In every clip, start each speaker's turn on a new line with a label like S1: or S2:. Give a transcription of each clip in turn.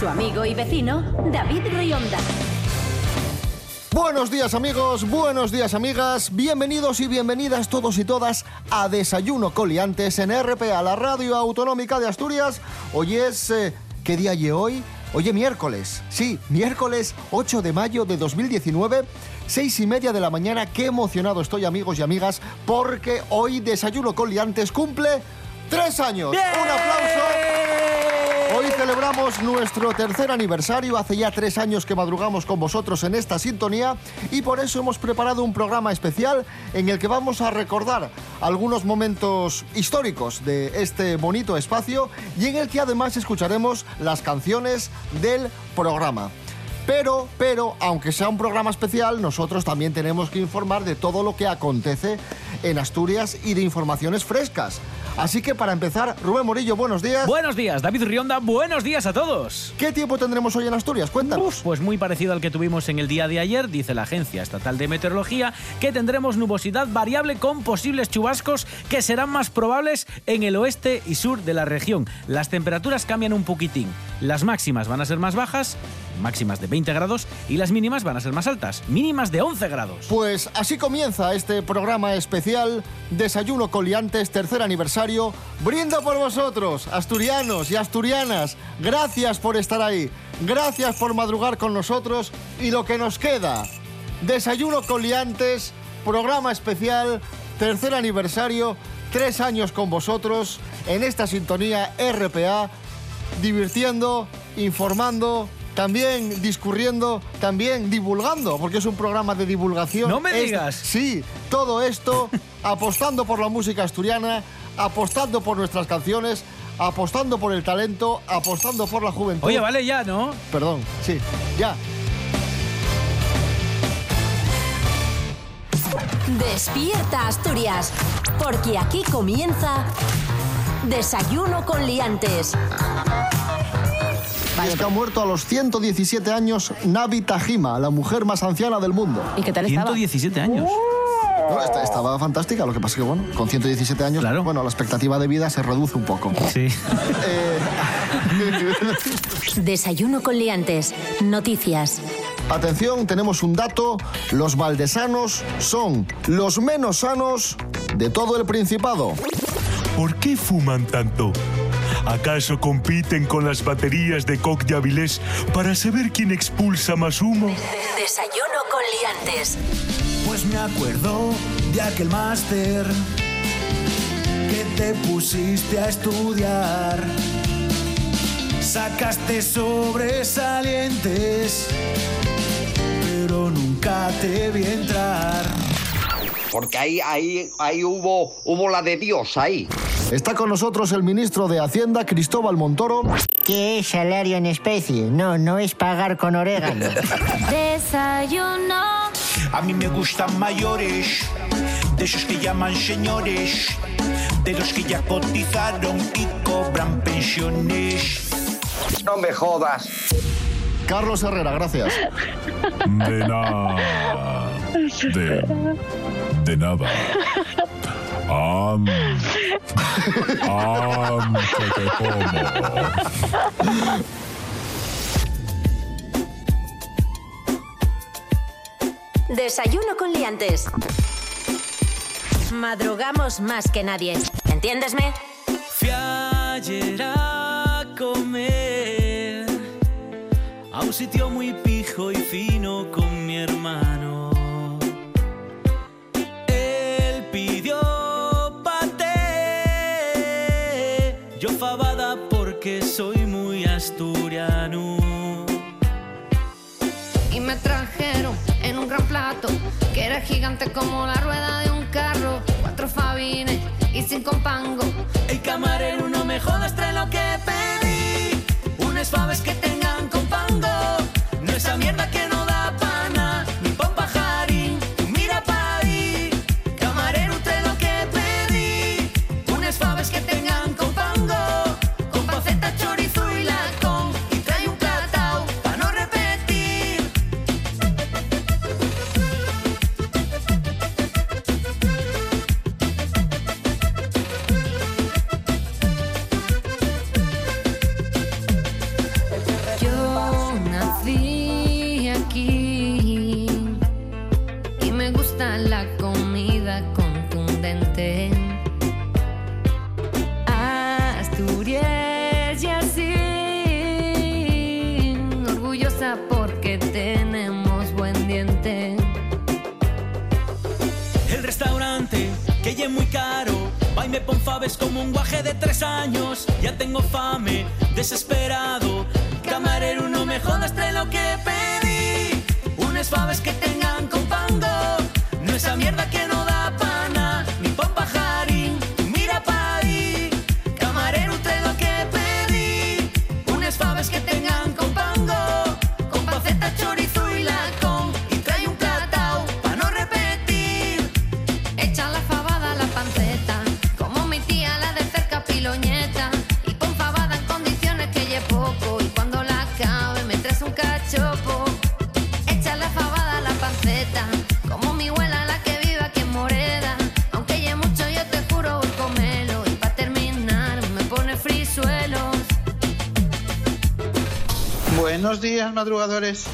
S1: Su amigo y vecino, David Rionda.
S2: Buenos días amigos, buenos días amigas, bienvenidos y bienvenidas todos y todas a Desayuno Coliantes en RPA, la radio autonómica de Asturias. Hoy es... eh, ¿Qué día hay hoy? Hoy es miércoles, sí, miércoles 8 de mayo de 2019, seis y media de la mañana. Qué emocionado estoy amigos y amigas porque hoy Desayuno Coliantes cumple tres años. Un aplauso. Hoy celebramos nuestro tercer aniversario, hace ya tres años que madrugamos con vosotros en esta sintonía y por eso hemos preparado un programa especial en el que vamos a recordar algunos momentos históricos de este bonito espacio y en el que además escucharemos las canciones del programa. Pero, pero, aunque sea un programa especial, nosotros también tenemos que informar de todo lo que acontece en Asturias y de informaciones frescas. Así que para empezar, Rubén Morillo, buenos días.
S3: Buenos días, David Rionda, buenos días a todos.
S2: ¿Qué tiempo tendremos hoy en Asturias? Cuéntanos.
S3: Pues muy parecido al que tuvimos en el día de ayer, dice la Agencia Estatal de Meteorología, que tendremos nubosidad variable con posibles chubascos que serán más probables en el oeste y sur de la región. Las temperaturas cambian un poquitín. Las máximas van a ser más bajas, máximas de 20 grados, y las mínimas van a ser más altas, mínimas de 11 grados.
S2: Pues así comienza este programa especial Desayuno Coliantes, tercer aniversario. Brindo por vosotros, asturianos y asturianas. Gracias por estar ahí. Gracias por madrugar con nosotros y lo que nos queda. Desayuno Coliantes, programa especial, tercer aniversario, tres años con vosotros en esta sintonía RPA, divirtiendo, informando, también discurriendo, también divulgando, porque es un programa de divulgación.
S3: No me digas.
S2: Sí, todo esto apostando por la música asturiana, apostando por nuestras canciones, apostando por el talento, apostando por la juventud.
S3: Oye, vale ya, ¿no?
S2: Perdón, sí, ya.
S1: Despierta Asturias, porque aquí comienza Desayuno con Liantes.
S2: Y es que ha muerto a los 117 años Navi Tajima, la mujer más anciana del mundo.
S4: ¿Y qué tal estaba?
S3: 117 años.
S2: No, esta- estaba fantástica, lo que pasa es que, bueno, con 117 años,
S3: Claro.
S2: bueno, la expectativa de vida se reduce un poco.
S3: Sí.
S2: Eh,
S1: Desayuno con Liantes. Noticias.
S2: Atención, tenemos un dato. Los valdesanos son los menos sanos de todo el Principado.
S5: ¿Por qué fuman tanto? ¿Acaso compiten con las baterías de Coq de Avilés para saber quién expulsa más humo?
S1: Desayuno con Liantes.
S6: Pues me acuerdo de aquel máster que te pusiste a estudiar. Sacaste sobresalientes, pero nunca te vi entrar.
S7: Porque ahí, ahí, ahí hubo, hubo la de Dios ahí.
S2: Está con nosotros el ministro de Hacienda, Cristóbal Montoro.
S8: ¿Qué es salario en especie? No, no es pagar con orégano.
S1: Desayuno.
S6: A mí me gustan mayores, de esos que llaman señores, de los que ya cotizaron y cobran pensiones.
S7: No me jodas.
S2: Carlos Herrera, gracias.
S5: De nada. De, de nada. Am. Am, que te como.
S1: Desayuno con Liantes. Madrugamos más que nadie. ¿Entiéndesme?
S3: Fui ayer a comer a un sitio muy pijo y fino con mi hermano. Fabada porque soy muy asturiano.
S9: y me trajeron en un gran plato que era gigante como la rueda de un carro, cuatro fabines y cinco pangos.
S3: El camarero no me jodas, trae lo que pedí. Unas faves que tengan con pango
S9: será
S3: me pon faves como un guaje de tres años. Ya tengo fame, desesperado. Camarero, no me jodas de lo que pedí. Unas faves que tengan con pango. No esa mierda que
S4: Buenos días, madrugadores.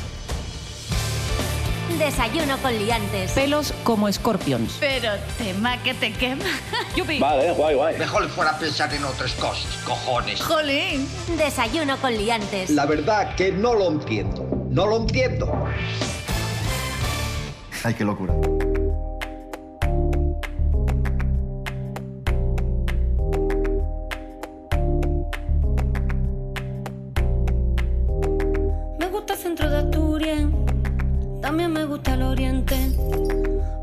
S1: Desayuno con liantes.
S10: Pelos como escorpions.
S11: Pero tema que te quema.
S10: Yupi.
S7: Vale, guay, guay. Mejor fuera pensar en otras cosas, cojones.
S11: Jolín.
S1: Desayuno con liantes.
S7: La verdad que no lo entiendo. No lo entiendo.
S2: Ay, qué locura.
S9: Me gusta el centro de Asturias, también me gusta el oriente,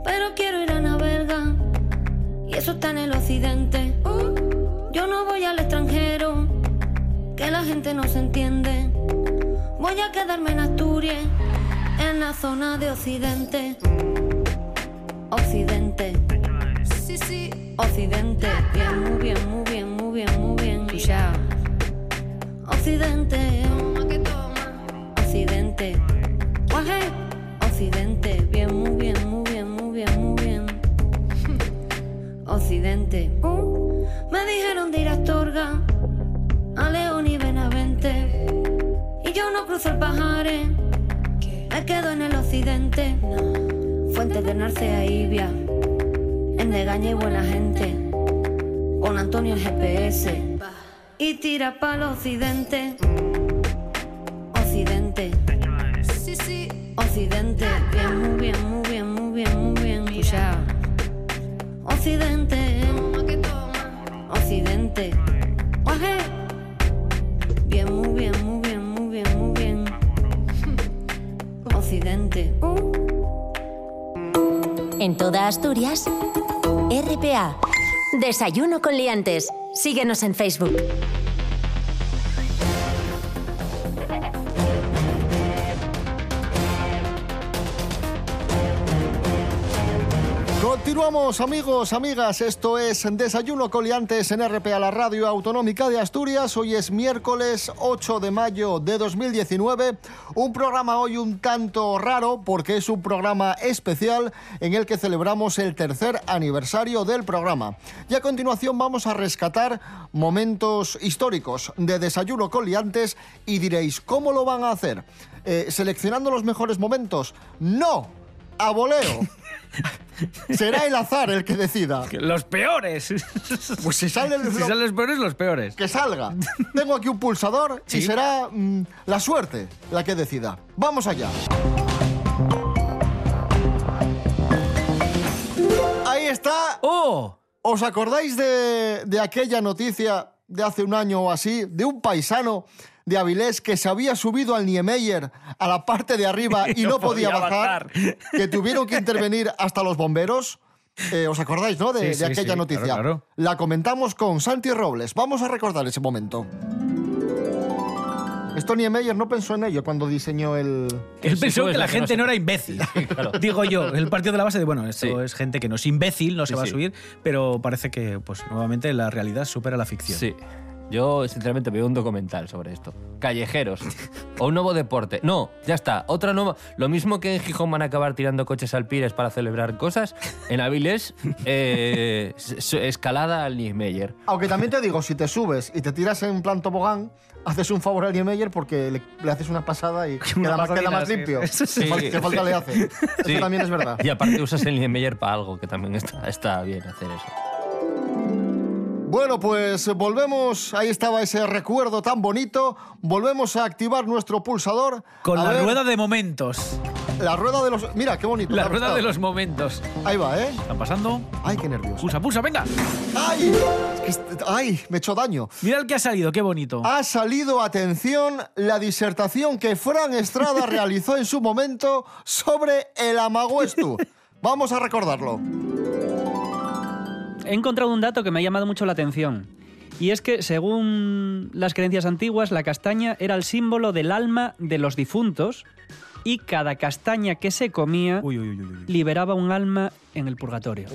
S9: pero quiero ir a Navarga y eso está en el occidente. Yo no voy al extranjero, que la gente no se entiende. Voy a quedarme en Asturias, en la zona de occidente. Occidente. Sí, sí. Occidente. Bien, muy bien, muy bien, muy bien, muy bien. Ya. Occidente. Occidente. Occidente. Bien, muy bien, muy bien, muy bien, muy bien. Occidente. Uh, me dijeron de ir a Astorga, a León y Benavente. Y yo no cruzo el Pajares, me quedo en el occidente. Fuentes de Narcea y Ibia, en Degaña y buena gente. Con Antonio el GPS y tira para el occidente. Occidente. Occidente. Bien, muy bien, muy bien, muy bien, muy bien. Escucha. Occidente.
S1: En toda Asturias, RPA. Desayuno con liantes. Síguenos en Facebook.
S2: Continuamos amigos, amigas, esto es Desayuno Coliantes en RPA, la radio autonómica de Asturias. Hoy es miércoles 8 de mayo de 2019, un programa hoy un tanto raro porque es un programa especial en el que celebramos el tercer aniversario del programa. Y a continuación vamos a rescatar momentos históricos de Desayuno Coliantes y diréis, ¿cómo lo van a hacer? Eh, ¿Seleccionando los mejores momentos? No, a voleo. Será el azar el que decida.
S3: Los peores.
S2: Pues si salen
S3: Si salen los peores, los peores.
S2: que salga. Tengo aquí un pulsador y
S3: Sí.
S2: será mm, la suerte la que decida. Vamos allá. Ahí está.
S3: ¡Oh!
S2: ¿Os acordáis de, de aquella noticia de hace un año o así, de un paisano de Avilés que se había subido al Niemeyer a la parte de arriba y no, podía, bajar, que tuvieron que intervenir hasta los bomberos? Eh, ¿Os acordáis, no? De,
S3: Sí,
S2: de
S3: sí,
S2: aquella
S3: sí,
S2: noticia.
S3: claro, claro.
S2: La comentamos con Santi Robles. Vamos a recordar ese momento. Esto Niemeyer no pensó en ello cuando diseñó el...
S3: Él pensó que la
S12: no
S3: gente no era imbécil.
S12: claro.
S3: Digo yo, el partido de la base de, bueno, esto
S12: Sí.
S3: es gente que no es imbécil, no se
S12: Sí,
S3: va a
S12: sí.
S3: subir, pero parece que, pues, nuevamente la realidad supera la ficción.
S12: Sí. Yo, sinceramente, veo un documental sobre esto. Callejeros. o un nuevo deporte. No, ya está. Otra nueva. Lo mismo que en Gijón van a acabar tirando coches al Pires para celebrar cosas. En Avilés, eh, escalada al Niemeyer.
S2: Aunque también te digo, si te subes y te tiras en plan tobogán, haces un favor al Niemeyer porque le, le haces una pasada y
S3: Una
S2: queda, más, queda más limpio.
S3: Sí.
S2: ¿Qué, fal- qué falta le hace?
S12: Sí.
S2: Eso también es verdad.
S12: Y aparte usas el Niemeyer para algo, que también está, está bien hacer eso.
S2: Bueno, pues volvemos, ahí estaba ese recuerdo tan bonito, volvemos a activar nuestro pulsador.
S13: Con
S2: A
S13: la
S2: ver,
S13: rueda de momentos.
S2: La rueda de los... Mira, qué bonito.
S13: La rueda de los momentos.
S2: Ahí va, ¿eh?
S13: ¿Están pasando?
S2: Ay, qué nervioso.
S13: Pulsa, pulsa, venga.
S2: ¡Ay! ¡Ay! Me he hecho daño.
S13: Mira el que ha salido, qué bonito.
S2: Ha salido, atención, la disertación que Fran Estrada realizó en su momento sobre el amaguestu. Vamos a recordarlo.
S14: He encontrado un dato que me ha llamado mucho la atención. Y es que, según las creencias antiguas, la castaña era el símbolo del alma de los difuntos y cada castaña que se comía liberaba un alma en el purgatorio.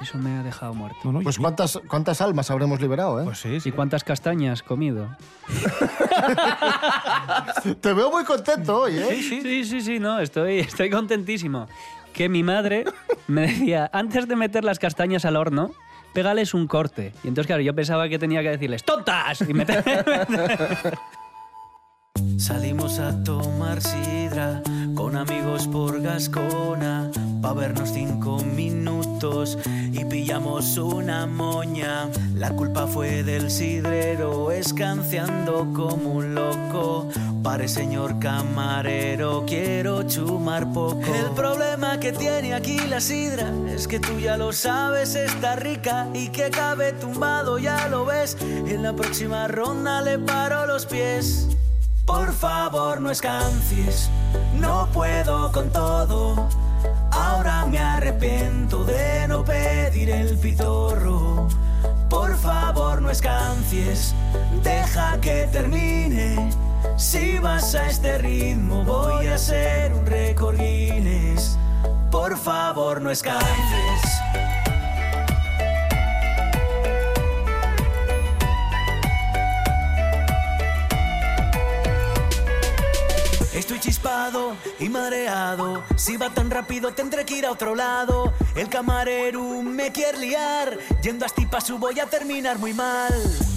S14: Eso me ha dejado muerto.
S2: Pues ¿cuántas, cuántas almas habremos liberado, ¿eh?
S13: Pues sí,
S14: ¿Y cuántas castañas comido?
S2: Te veo muy contento hoy, ¿eh?
S14: Sí, sí, sí, no, estoy, estoy contentísimo. Que mi madre me decía, antes de meter las castañas al horno, pégales un corte. Y entonces, claro, yo pensaba que tenía que decirles, ¡tontas! Y meter...
S3: Salimos a tomar sidra con amigos por Gascona pa vernos cinco minutos y pillamos una moña. La culpa fue del sidrero, escanciando como un loco. Pare señor camarero, quiero chumar poco. El problema que tiene aquí la sidra es que tú ya lo sabes, está rica y que cabe tumbado, ya lo ves. En la próxima ronda le paro los pies. Por favor, no escancies, no puedo con todo. Ahora me arrepiento de no pedir el pitorro. Por favor, no escancies, deja que termine. Si vas a este ritmo, voy a hacer un récord. Por favor, no escancies. Chispado y mareado. Si va tan rápido tendré que ir a otro lado. El camarero me quiere liar. Yendo a Stipasu voy a terminar muy mal.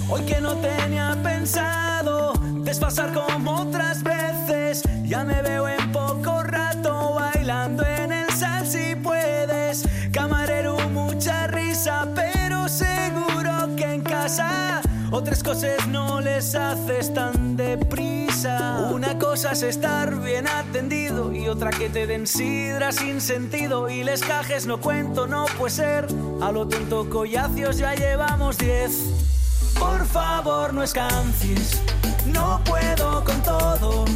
S3: Hoy que no tenía pensado desfasar como otras veces. Ya me veo en poco rato bailando en el sal si puedes. Camarero, mucha risa, pero seguro que en casa. Otras cosas no les haces tan deprisa. Una cosa es estar bien atendido y otra que te den sidra sin sentido. Y les cajes no cuento, no puede ser. A lo tonto collacios ya llevamos diez. Por favor, no escancies, no puedo con todo.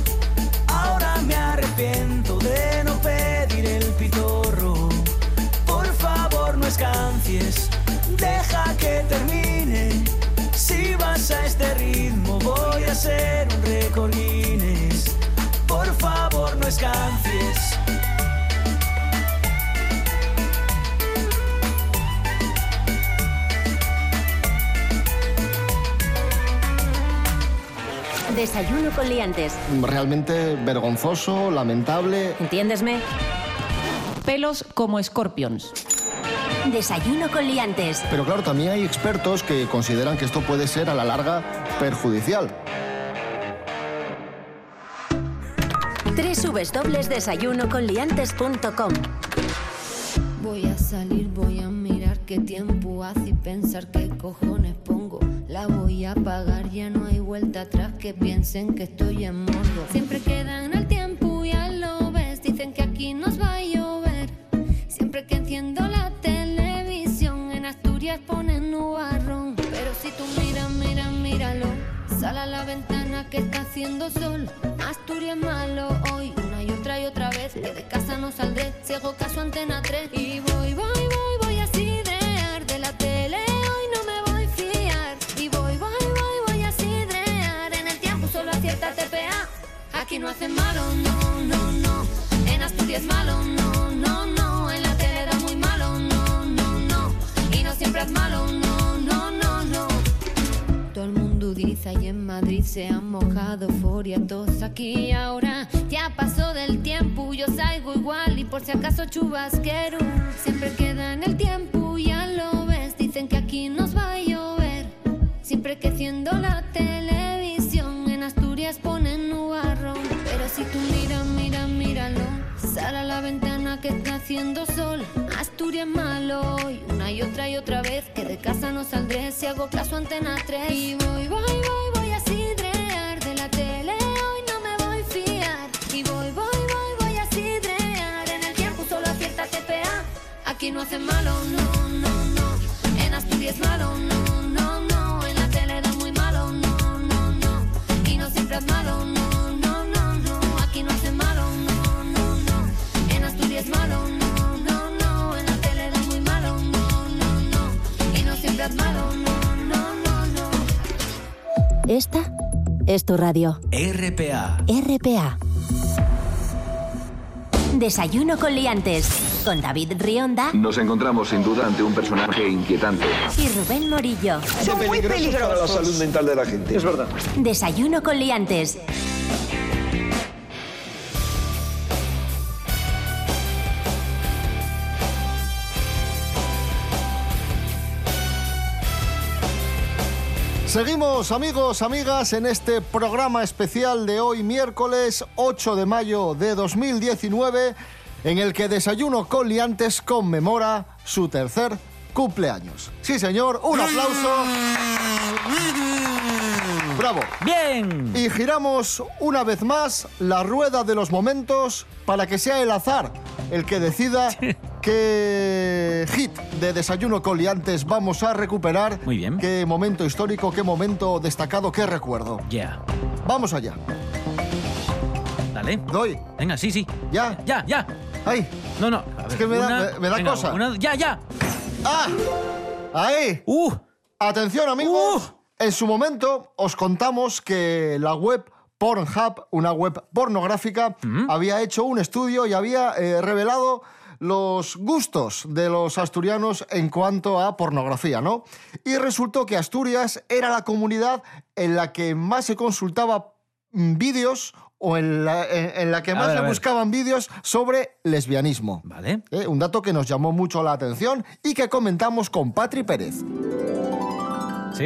S3: Ahora me arrepiento de no pedir el pitorro. Por favor, no escancies, deja que termine. A este ritmo, voy a hacer un récord Guinness. Por favor, no escancies.
S1: Desayuno con liantes.
S2: Realmente vergonzoso, lamentable.
S1: ¿Entiéndesme?
S15: Pelos como escorpions.
S1: Desayuno con liantes.
S2: Pero claro, también hay expertos que consideran que esto puede ser a la larga perjudicial.
S1: www.desayunoconliantes.com
S9: Voy a salir, voy a mirar qué tiempo hace y pensar qué cojones pongo. La voy a pagar, ya no hay vuelta atrás que piensen que estoy en modo. Siempre quedan el tiempo, ya lo ves. Dicen que aquí nos haciendo sol. Asturias malo hoy, una y otra y otra vez. Que de casa no saldré, si hago caso antena 3. Y se han mojado euforia todos aquí y ahora. Ya pasó del tiempo yo salgo igual y por si acaso chubasquero siempre queda en el tiempo ya lo ves. Dicen que aquí nos va a llover. Siempre que enciendo la televisión en Asturias ponen nubarrón. Pero si tú miras mira míralo. Sal a la ventana que está haciendo sol. Asturias malo y una y otra y otra vez que de casa no saldré. Si hago caso a Antena 3 y voy, voy, voy, voy aquí no hacen malo, no, no, no en Asturias malo, no, no, no en la tele da muy malo, no, no, no y no siempre es malo, no, no, no, no aquí no hacen malo, no, no, no en Asturias malo, no, no, no en la tele da muy malo, no, no, no y no siempre es malo, no, no, no, no
S1: Esta es tu radio.
S16: RPA.
S1: RPA. Desayuno con liantes. Con David Rionda
S17: Nos encontramos sin duda ante un personaje inquietante.
S1: y Rubén Morillo.
S18: Son muy peligrosos para la salud mental de la gente. Es verdad.
S1: Desayuno con liantes.
S2: Seguimos amigos, amigas, en este programa especial de hoy miércoles 8 de mayo de 2019, en el que Desayuno con Liantes conmemora su tercer cumpleaños. Sí señor, un aplauso. Bravo.
S3: Bien.
S2: Y giramos una vez más la rueda de los momentos para que sea el azar el que decida qué hit de Desayuno con Liantes vamos a recuperar.
S3: Muy bien.
S2: Qué momento histórico, qué momento destacado, qué recuerdo.
S3: Ya.
S2: Vamos allá. Doy.
S3: Venga, sí, sí.
S2: ¿Ya?
S3: Ya, ya.
S2: Ahí.
S3: No, no. a
S2: Es que me da,
S3: una-
S2: me- me da
S3: venga,
S2: cosa.
S3: una- ya, ya.
S2: ¡Ah! Ahí.
S3: ¡Uh!
S2: Atención amigos. En su momento os contamos que la web Pornhub, una web pornográfica, había hecho un estudio y había eh, revelado los gustos de los asturianos en cuanto a pornografía, ¿no? Y resultó que Asturias era la comunidad en la que más se consultaba mm, vídeos o en la, en- en la que más
S3: ver,
S2: se buscaban vídeos sobre lesbianismo.
S3: Vale.
S2: Eh, un dato que nos llamó mucho la atención y que comentamos con Patri Pérez.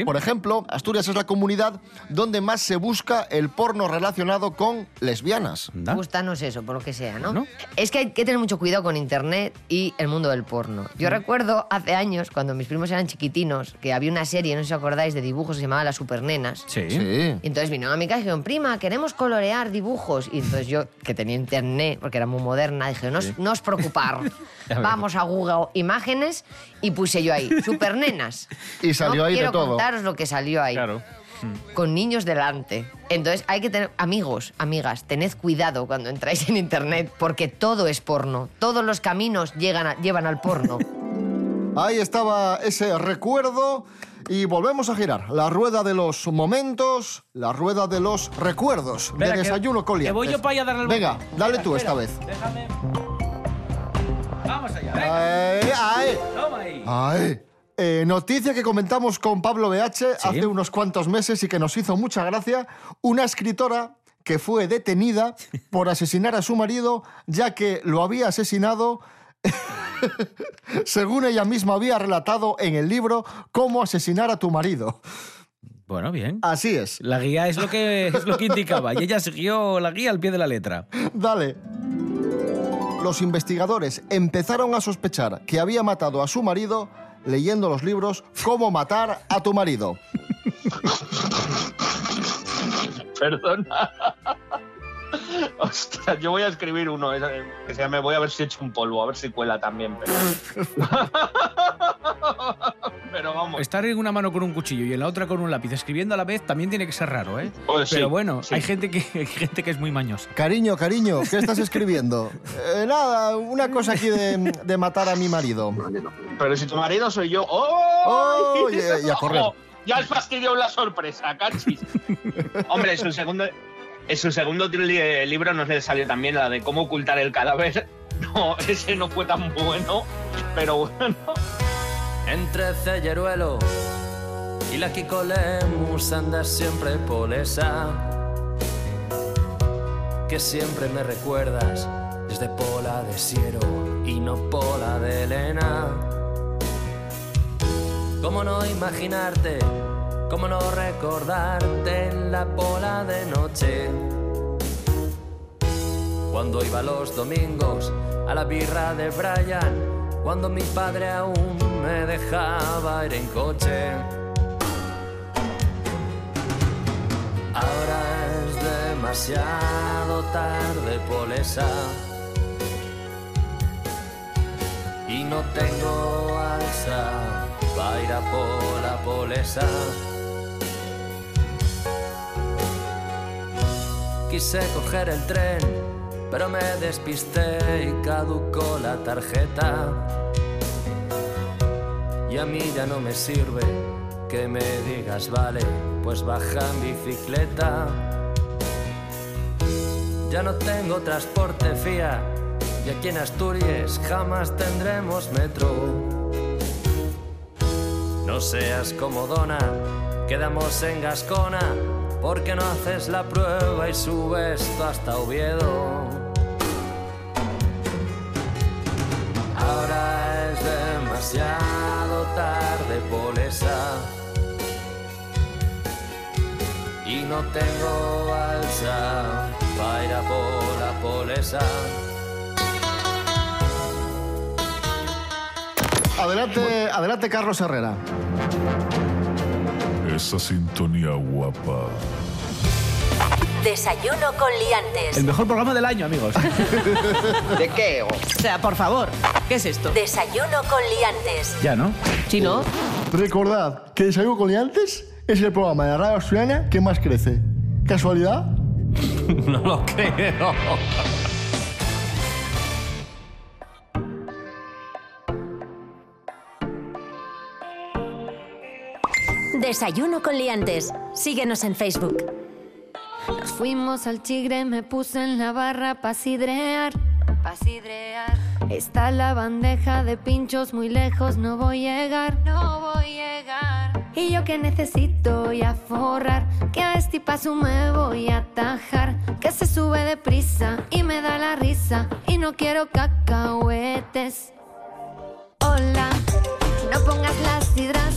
S2: Por ejemplo, Asturias es la comunidad donde más se busca el porno relacionado con lesbianas.
S19: Gustanos eso, por lo que sea, ¿no? Es que hay que tener mucho cuidado con Internet y el mundo del porno. Yo
S2: Mm.
S19: recuerdo hace años, cuando mis primos eran chiquitinos, que había una serie, no sé si os acordáis, de dibujos que se llamaba Las Supernenas.
S3: Sí.
S19: Y entonces vino una amiga y dijeron, prima, queremos colorear dibujos. Y entonces yo, que tenía internet, porque era muy moderna, dije, no, os- no os preocupar. Vamos a Google Imágenes y puse yo ahí, supernenas.
S2: Y salió
S19: No
S2: ahí de
S19: quiero
S2: todo.
S19: contaros lo que salió ahí.
S3: Claro.
S19: Con niños delante. Entonces hay que tener, amigos, amigas, tened cuidado cuando entráis en internet, porque todo es porno. Todos los caminos llegan a- llevan al porno.
S2: Ahí estaba ese recuerdo y volvemos a girar. La rueda de los momentos, la rueda de los recuerdos
S3: Espera,
S2: de
S3: que-
S2: desayuno con
S3: que voy yo para allá a darle el
S2: Venga, dale
S3: Espera,
S2: tú esta vez.
S3: Déjame.
S2: Ay, ay.
S3: Toma ahí.
S2: Ay. Eh, noticia que comentamos con Pablo BH hace unos cuantos meses y que nos hizo mucha gracia. Una escritora que fue detenida por asesinar a su marido, ya que lo había asesinado, según ella misma había relatado en el libro, cómo asesinar a tu marido.
S3: Bueno, bien.
S2: Así es.
S3: La guía es lo que es lo que indicaba y ella siguió la guía al pie de la letra.
S2: Dale. Los investigadores empezaron a sospechar que había matado a su marido leyendo los libros Cómo matar a tu marido.
S20: Perdona. Ostras, yo voy a escribir uno eh, que se llame Voy a ver si he hecho un polvo, a ver si cuela también. Pero, pero vamos.
S3: Estar en una mano con un cuchillo y en la otra con un lápiz escribiendo a la vez también tiene que ser raro, ¿eh?
S20: Pues sí,
S3: Pero bueno,
S20: sí.
S3: hay gente que hay gente que es muy mañosa.
S2: Cariño, cariño, ¿qué estás escribiendo? Eh, nada, una cosa aquí de, de matar a mi marido.
S20: Pero si tu marido soy yo. ¡Oh!
S2: Oh, y- y a correr.
S20: Ya has fastidiado la sorpresa, cachis. Hombre, su segundo, en su segundo li- libro no le salió también la de cómo ocultar el cadáver. No, ese no fue tan bueno, pero bueno.
S21: Entre Celleruelo y la Kiko Lemus andas siempre por esa que siempre me recuerdas desde Pola de Siero y no Pola de Elena. ¿Cómo no imaginarte? ¿Cómo no recordarte en la Pola de noche? Cuando iba los domingos a la birra de Brian cuando mi padre aún me dejaba ir en coche. Ahora es demasiado tarde, Polesa. Y no tengo alza para ir a por la Polesa. Quise coger el tren, pero me despisté y caducó la tarjeta. Y a mí ya no me sirve que me digas, vale, pues baja en bicicleta. Ya no tengo transporte fía y aquí en Asturias jamás tendremos metro. No seas como Dona, quedamos en Gascona, porque no haces la prueba y subes tú hasta Oviedo. Ahora es demasiado tarde, Polesa. Y no tengo balsa para por la Polesa.
S2: Adelante, adelante Carlos Herrera.
S5: Esa sintonía guapa.
S1: Desayuno con liantes.
S3: El mejor programa del año, amigos.
S7: ¿De qué?
S10: O sea, por favor, ¿qué es esto?
S1: Desayuno con liantes.
S3: Ya, ¿no?
S10: Si no,
S2: Recordad que Desayuno con Liantes es el programa de la radio asturiana que más crece. ¿Casualidad?
S12: no lo creo.
S1: Desayuno con liantes. Síguenos en Facebook.
S9: Nos fuimos al chigre, me puse en la barra pa' sidrear, pa' sidrear. Está la bandeja de pinchos muy lejos, no voy a llegar, no voy a llegar. Y yo que necesito y a forrar, que a este paso me voy a atajar, que se sube deprisa y me da la risa, y no quiero cacahuetes. Hola, no pongas la sidra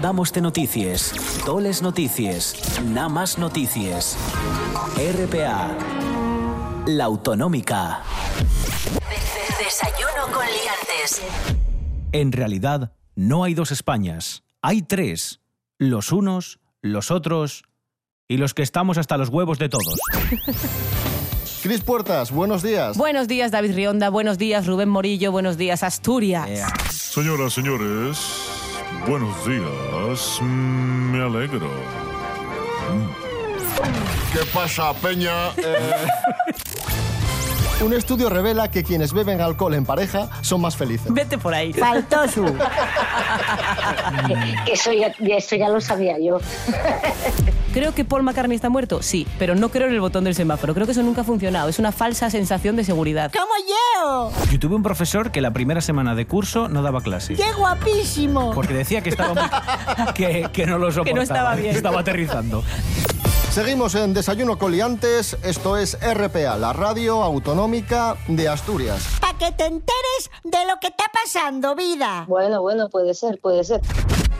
S22: Damos de noticias, toles noticias, nada más noticias. RPA, la autonómica.
S1: Desayuno con liantes.
S3: En realidad, no hay dos Españas. Hay tres. Los unos, los otros y los que estamos hasta los huevos de todos.
S2: Cris Puertas, buenos días.
S10: buenos días David Rionda, buenos días Rubén Morillo, buenos días Asturias.
S5: Señoras, señores, buenos días. Me alegro.
S2: ¿Qué pasa, Peña? Eh, Un estudio revela que quienes beben alcohol en pareja son más felices.
S10: Vete por ahí.
S23: Faltoso. eso, ya, eso ya lo sabía yo.
S10: Creo que Paul McCartney está muerto, sí, pero no creo en el botón del semáforo. Creo que eso nunca ha funcionado. Es una falsa sensación de seguridad.
S23: ¡Como yo!
S3: Yo tuve un profesor que la primera semana de curso no daba clases.
S23: ¡Qué guapísimo!
S3: Porque decía que estaba muy- que, que no lo soportaba.
S23: estaba bien.
S3: que estaba aterrizando.
S2: Seguimos en Desayuno Coliantes, esto es RPA, la radio autonómica de Asturias.
S23: Para que te enteres de lo que está pasando, vida. Bueno, bueno, puede ser, puede ser.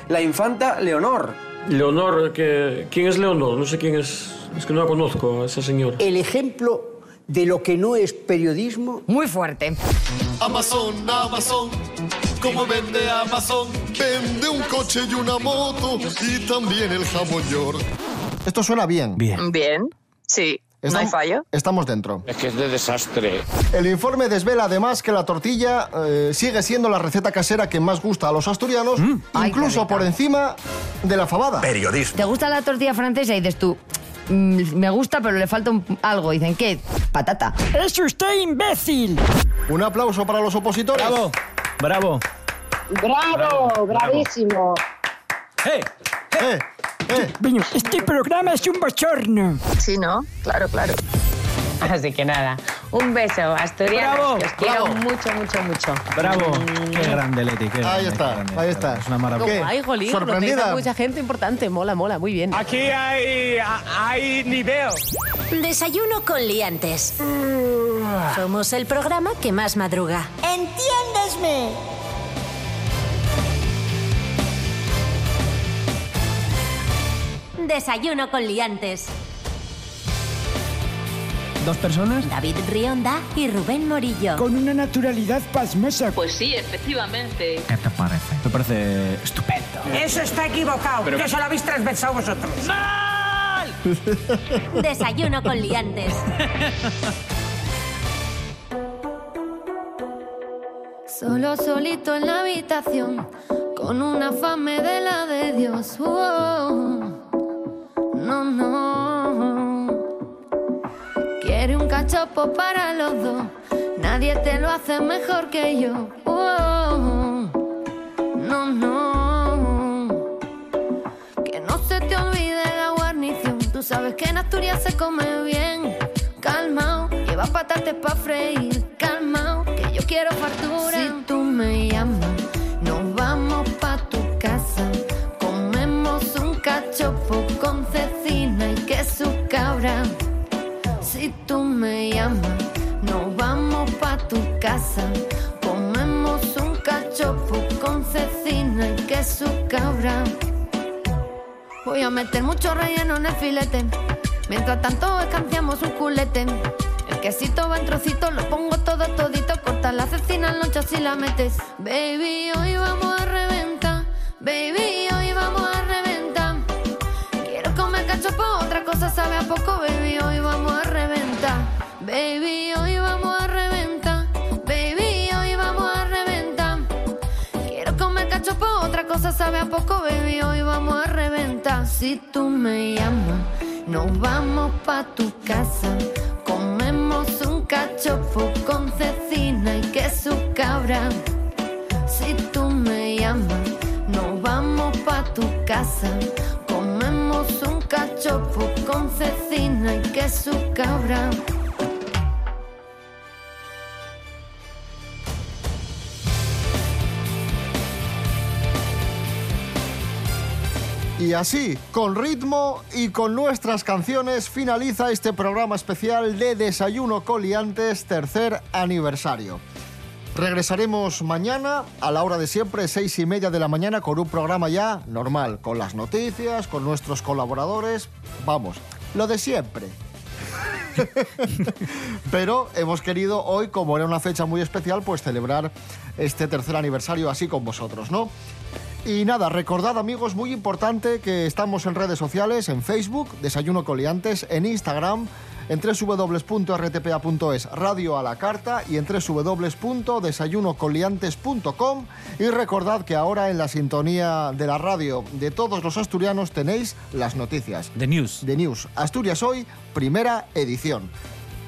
S24: La infanta Leonor.
S25: Leonor, que, ¿quién es Leonor? No sé quién es. Es que no la conozco a esa señora.
S23: El ejemplo de lo que no es periodismo.
S19: Muy fuerte.
S2: Amazon, Amazon, como vende Amazon, vende un coche y una moto y también el jamón york. Esto suena bien.
S3: Bien.
S26: Bien, sí.
S2: Estam-
S27: hay fallo.
S2: Estamos dentro.
S18: Es que es de desastre.
S2: El informe desvela además que la tortilla eh, sigue siendo la receta casera que más gusta a los asturianos,
S19: qué
S2: incluso por encima de la fabada.
S28: Periodismo.
S19: ¿Te gusta la tortilla francesa? Y dices tú, "Mm, me gusta, pero le falta un- algo. Dicen, ¿qué? Patata.
S23: ¡Es usted imbécil!
S2: Un aplauso para los opositores.
S3: Bravo, bravo.
S23: ¡Bravo! ¡Bravísimo!
S3: ¡Eh!
S2: ¡Eh! ¡Eh!
S23: Bueno, este programa es un bochorno.
S27: Sí, ¿no? Claro, claro. Así que nada, un beso, Asturias.
S3: Bravo,
S27: que os quiero
S3: bravo.
S27: mucho, mucho, mucho.
S3: Bravo. Qué grande, Leti. qué
S2: Ahí
S3: grande,
S2: está,
S3: qué grande,
S2: ahí está.
S3: Es una maravilla.
S2: ¿Qué?
S10: Ay, jolín,
S2: ¿Sorprendida?
S10: mucha gente importante. Mola, mola, muy bien.
S18: Aquí hay, hay nivel.
S1: Desayuno con liantes. Somos el programa que más madruga.
S23: ¡Entiéndesme!
S1: Desayuno con liantes.
S14: ¿Dos personas?
S1: David Rionda y Rubén Morillo.
S23: Con una naturalidad pasmosa.
S27: Pues sí, efectivamente.
S3: ¿Qué te parece? Me parece estupendo.
S23: Eso está equivocado.
S3: Pero-
S23: que eso lo habéis transversado vosotros.
S1: Desayuno con liantes.
S9: Solo solito en la habitación, con una fame de la de Dios. Oh, no, no. Quiere un cachopo para los dos. Nadie te lo hace mejor que yo. Oh, no, no. Que no se te olvide la guarnición. Tú sabes que en Asturias se come bien. Calmao, lleva patates pa' freír. Calmao, que yo quiero fartura. Si tú me llamas, nos vamos pa' tu Si tú me llamas, nos vamos pa' tu casa. Comemos un cachopo con cecina y queso cabra. Voy a meter mucho relleno en el filete. Mientras tanto escanciamos un culete. El quesito va en trocitos, lo pongo todo todito. Corta la cecina en lonchas y la metes. Baby, hoy vamos a reventar. Baby, hoy vamos a reventar. Comer cachopo, otra cosa sabe a poco. Baby, hoy vamos a reventar. Baby, hoy vamos a reventar. Baby, hoy vamos a reventar. Quiero comer cachopo, otra cosa sabe a poco, baby. Hoy vamos a reventar. Si tú me llamas, nos vamos pa' tu casa. Comemos un cachopo con cecina y queso cabra. Si tú me llamas, nos vamos pa' tu casa. Cachopo con cecina y queso cabra.
S2: Y así, con ritmo y con nuestras canciones, finaliza este programa especial de Desayuno Coliantes, tercer aniversario. Regresaremos mañana a la hora de siempre, seis y media de la mañana, con un programa ya normal, con las noticias, con nuestros colaboradores. Vamos, lo de siempre. Pero hemos querido hoy, como era una fecha muy especial, pues celebrar este tercer aniversario así con vosotros, ¿no? Y nada, recordad amigos, muy importante que estamos en redes sociales, en Facebook, Desayuno Coliantes, en Instagram, en www.rtpa.es, Radio a la Carta y en www.desayunocoliantes.com. Y recordad que ahora en la sintonía de la radio de todos los asturianos tenéis las noticias.
S3: The News.
S2: The News. Asturias Hoy, primera edición.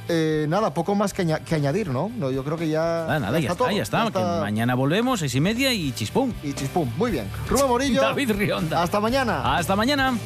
S2: Eh, nada, poco más que, aña- que añadir, ¿no? No, Yo creo que ya,
S3: Ah, nada, ya está,
S2: todo,
S3: ya está. Que mañana volvemos, seis y media y chispum.
S2: Y chispum, muy bien. Rubén Morillo.
S3: David Rionda.
S2: Hasta mañana.
S3: Hasta mañana.